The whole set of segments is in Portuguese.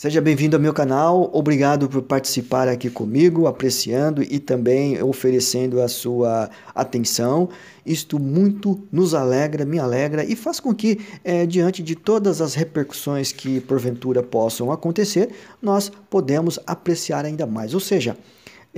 Seja bem-vindo ao meu canal, obrigado por participar aqui comigo, apreciando e também oferecendo a sua atenção. Isto muito nos alegra, me alegra e faz com que, é, diante de todas as repercussões que porventura possam acontecer, nós podemos apreciar ainda mais. Ou seja,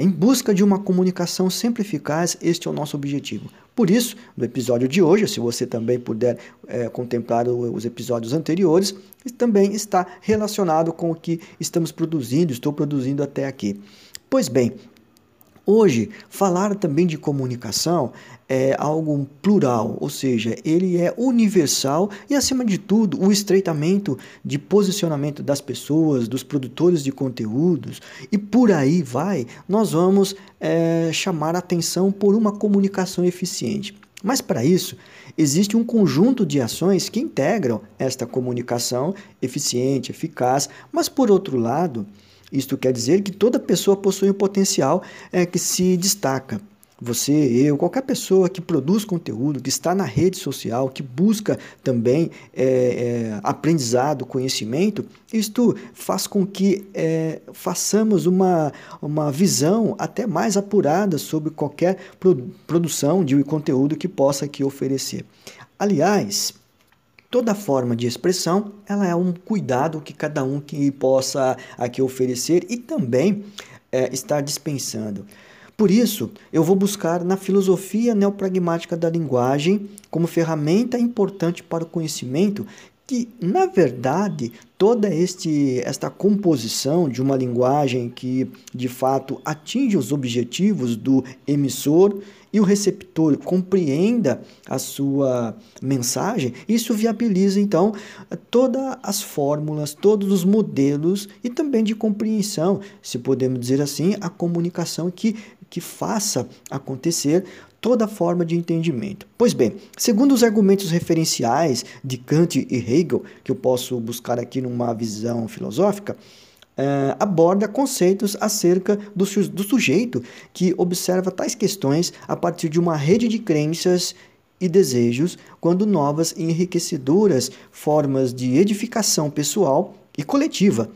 em busca de uma comunicação sempre eficaz, este é o nosso objetivo. Por isso, no episódio de hoje, se você também puder é, contemplar os episódios anteriores, também está relacionado com o que estamos produzindo, estou produzindo até aqui. Pois bem, Hoje, falar também de comunicação é algo plural, ou seja, ele é universal e, acima de tudo, o estreitamento de posicionamento das pessoas, dos produtores de conteúdos e por aí vai, nós vamos é, chamar atenção por uma comunicação eficiente. Mas para isso, existe um conjunto de ações que integram esta comunicação eficiente, eficaz, mas por outro lado, isto quer dizer que toda pessoa possui um potencial é, que se destaca. Você, eu, qualquer pessoa que produz conteúdo, que está na rede social, que busca também é, é, aprendizado, conhecimento, isto faz com que é, façamos uma, uma visão até mais apurada sobre qualquer produção de conteúdo que possa aqui oferecer. Aliás, Toda forma de expressão, ela é um cuidado que cada um que possa aqui oferecer e também é, estar dispensando. Por isso, eu vou buscar na filosofia neopragmática da linguagem como ferramenta importante para o conhecimento que, na verdade, toda este, esta composição de uma linguagem que, de fato, atinge os objetivos do emissor e o receptor compreenda a sua mensagem, isso viabiliza, então, todas as fórmulas, todos os modelos e também de compreensão, se podemos dizer assim, a comunicação que, que faça acontecer toda forma de entendimento. Pois bem, segundo os argumentos referenciais de Kant e Hegel, que eu posso buscar aqui numa visão filosófica, Uh, aborda conceitos acerca do, do sujeito que observa tais questões a partir de uma rede de crenças e desejos, quando novas e enriquecedoras formas de edificação pessoal e coletiva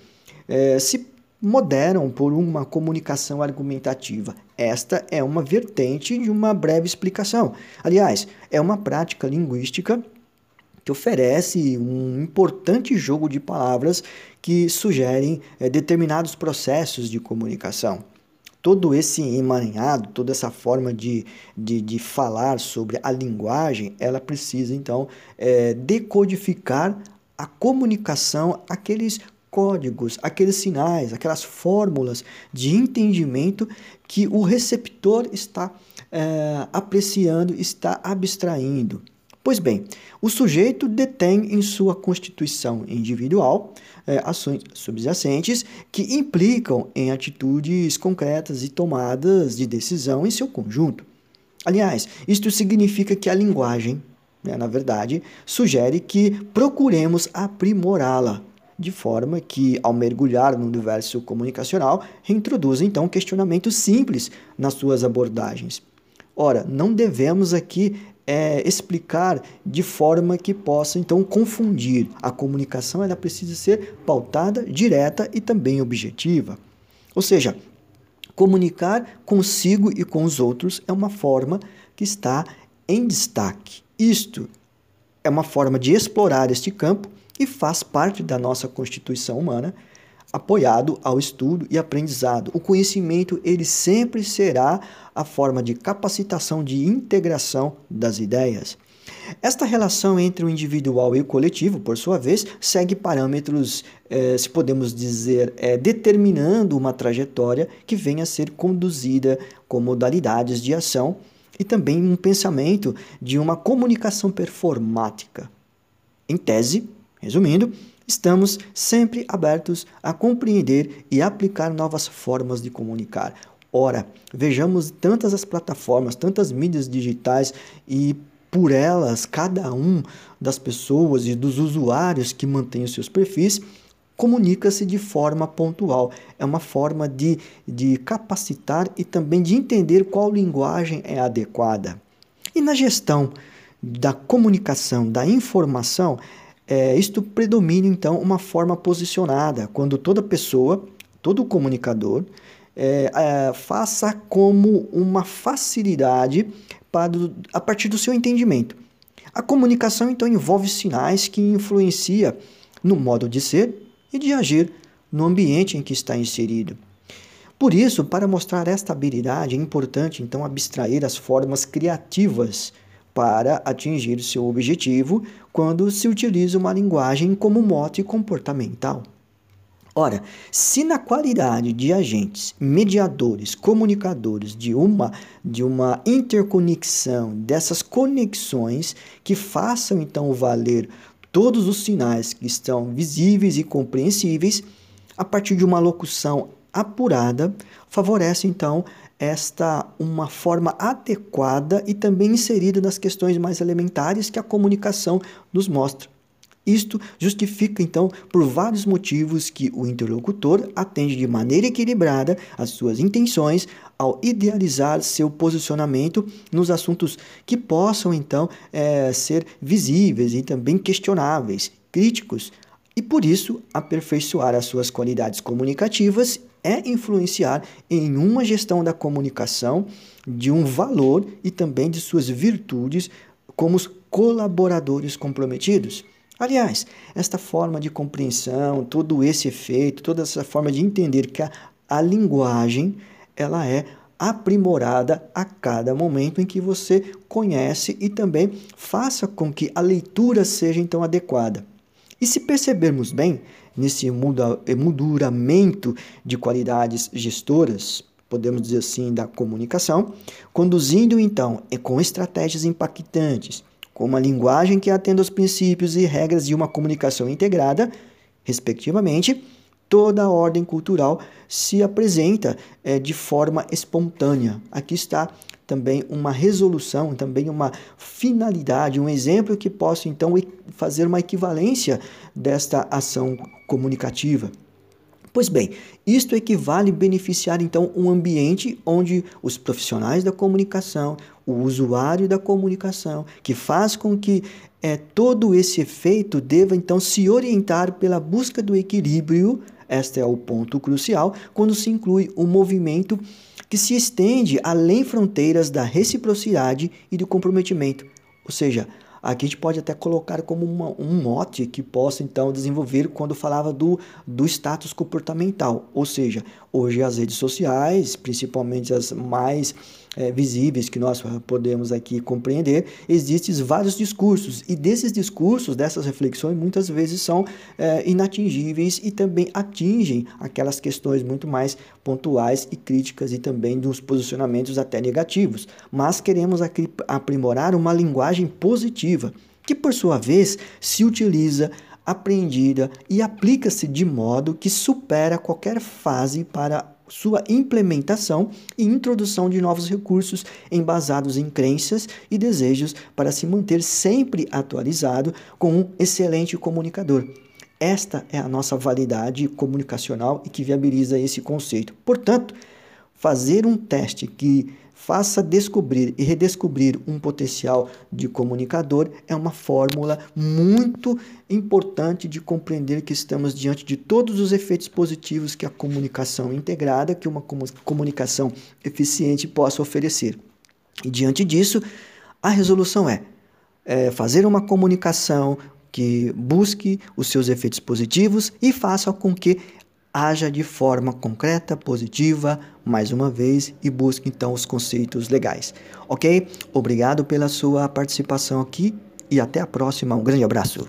uh, se moderam por uma comunicação argumentativa. Esta é uma vertente de uma breve explicação. Aliás, é uma prática linguística que oferece um importante jogo de palavras que sugerem é, determinados processos de comunicação. Todo esse emaranhado, toda essa forma de, de, de falar sobre a linguagem, ela precisa então é, decodificar a comunicação, aqueles códigos, aqueles sinais, aquelas fórmulas de entendimento que o receptor está é, apreciando, está abstraindo. Pois bem, o sujeito detém em sua constituição individual é, ações subjacentes que implicam em atitudes concretas e tomadas de decisão em seu conjunto. Aliás, isto significa que a linguagem, né, na verdade, sugere que procuremos aprimorá-la, de forma que, ao mergulhar no universo comunicacional, reintroduz então questionamentos simples nas suas abordagens. Ora, não devemos aqui é, explicar de forma que possa então confundir. A comunicação ela precisa ser pautada, direta e também objetiva. Ou seja, comunicar consigo e com os outros é uma forma que está em destaque. Isto é uma forma de explorar este campo e faz parte da nossa constituição humana, apoiado ao estudo e aprendizado. O conhecimento ele sempre será a forma de capacitação de integração das ideias. Esta relação entre o individual e o coletivo, por sua vez, segue parâmetros, eh, se podemos dizer, eh, determinando uma trajetória que venha a ser conduzida com modalidades de ação e também um pensamento de uma comunicação performática. Em tese, Resumindo, estamos sempre abertos a compreender e aplicar novas formas de comunicar. Ora, vejamos tantas as plataformas, tantas mídias digitais e por elas, cada um das pessoas e dos usuários que mantêm os seus perfis comunica-se de forma pontual. É uma forma de, de capacitar e também de entender qual linguagem é adequada. E na gestão da comunicação, da informação, é, isto predomina então uma forma posicionada, quando toda pessoa, todo comunicador, é, é, faça como uma facilidade para, a partir do seu entendimento. A comunicação então envolve sinais que influenciam no modo de ser e de agir no ambiente em que está inserido. Por isso, para mostrar esta habilidade, é importante então abstrair as formas criativas para atingir seu objetivo quando se utiliza uma linguagem como mote comportamental. Ora, se na qualidade de agentes, mediadores, comunicadores de uma de uma interconexão dessas conexões que façam então valer todos os sinais que estão visíveis e compreensíveis a partir de uma locução apurada, favorece então esta uma forma adequada e também inserida nas questões mais elementares que a comunicação nos mostra. Isto justifica, então, por vários motivos que o interlocutor atende de maneira equilibrada às suas intenções ao idealizar seu posicionamento nos assuntos que possam, então, é, ser visíveis e também questionáveis, críticos, e por isso aperfeiçoar as suas qualidades comunicativas é influenciar em uma gestão da comunicação de um valor e também de suas virtudes como os colaboradores comprometidos. Aliás, esta forma de compreensão, todo esse efeito, toda essa forma de entender que a, a linguagem ela é aprimorada a cada momento em que você conhece e também faça com que a leitura seja então adequada. E se percebermos bem, nesse emolduramento de qualidades gestoras, podemos dizer assim, da comunicação, conduzindo então com estratégias impactantes, com uma linguagem que atenda aos princípios e regras de uma comunicação integrada, respectivamente, toda a ordem cultural se apresenta é, de forma espontânea. Aqui está também uma resolução, também uma finalidade, um exemplo que possa então fazer uma equivalência desta ação comunicativa. Pois bem, isto equivale beneficiar então um ambiente onde os profissionais da comunicação, o usuário da comunicação, que faz com que é, todo esse efeito deva então se orientar pela busca do equilíbrio, este é o ponto crucial, quando se inclui o movimento que se estende além fronteiras da reciprocidade e do comprometimento. Ou seja, Aqui a gente pode até colocar como uma, um mote que possa então desenvolver quando falava do, do status comportamental. Ou seja, hoje as redes sociais, principalmente as mais é, visíveis que nós podemos aqui compreender, existem vários discursos e desses discursos, dessas reflexões, muitas vezes são é, inatingíveis e também atingem aquelas questões muito mais pontuais e críticas e também dos posicionamentos até negativos. Mas queremos aprimorar uma linguagem positiva que, por sua vez, se utiliza aprendida e aplica-se de modo que supera qualquer fase para sua implementação e introdução de novos recursos embasados em crenças e desejos para se manter sempre atualizado com um excelente comunicador. Esta é a nossa validade comunicacional e que viabiliza esse conceito. Portanto, fazer um teste que faça descobrir e redescobrir um potencial de comunicador é uma fórmula muito importante de compreender que estamos diante de todos os efeitos positivos que a comunicação integrada, que uma comunicação eficiente possa oferecer. E diante disso, a resolução é, é fazer uma comunicação que busque os seus efeitos positivos e faça com que haja de forma concreta, positiva, mais uma vez, e busque então os conceitos legais. Ok? Obrigado pela sua participação aqui e até a próxima. Um grande abraço.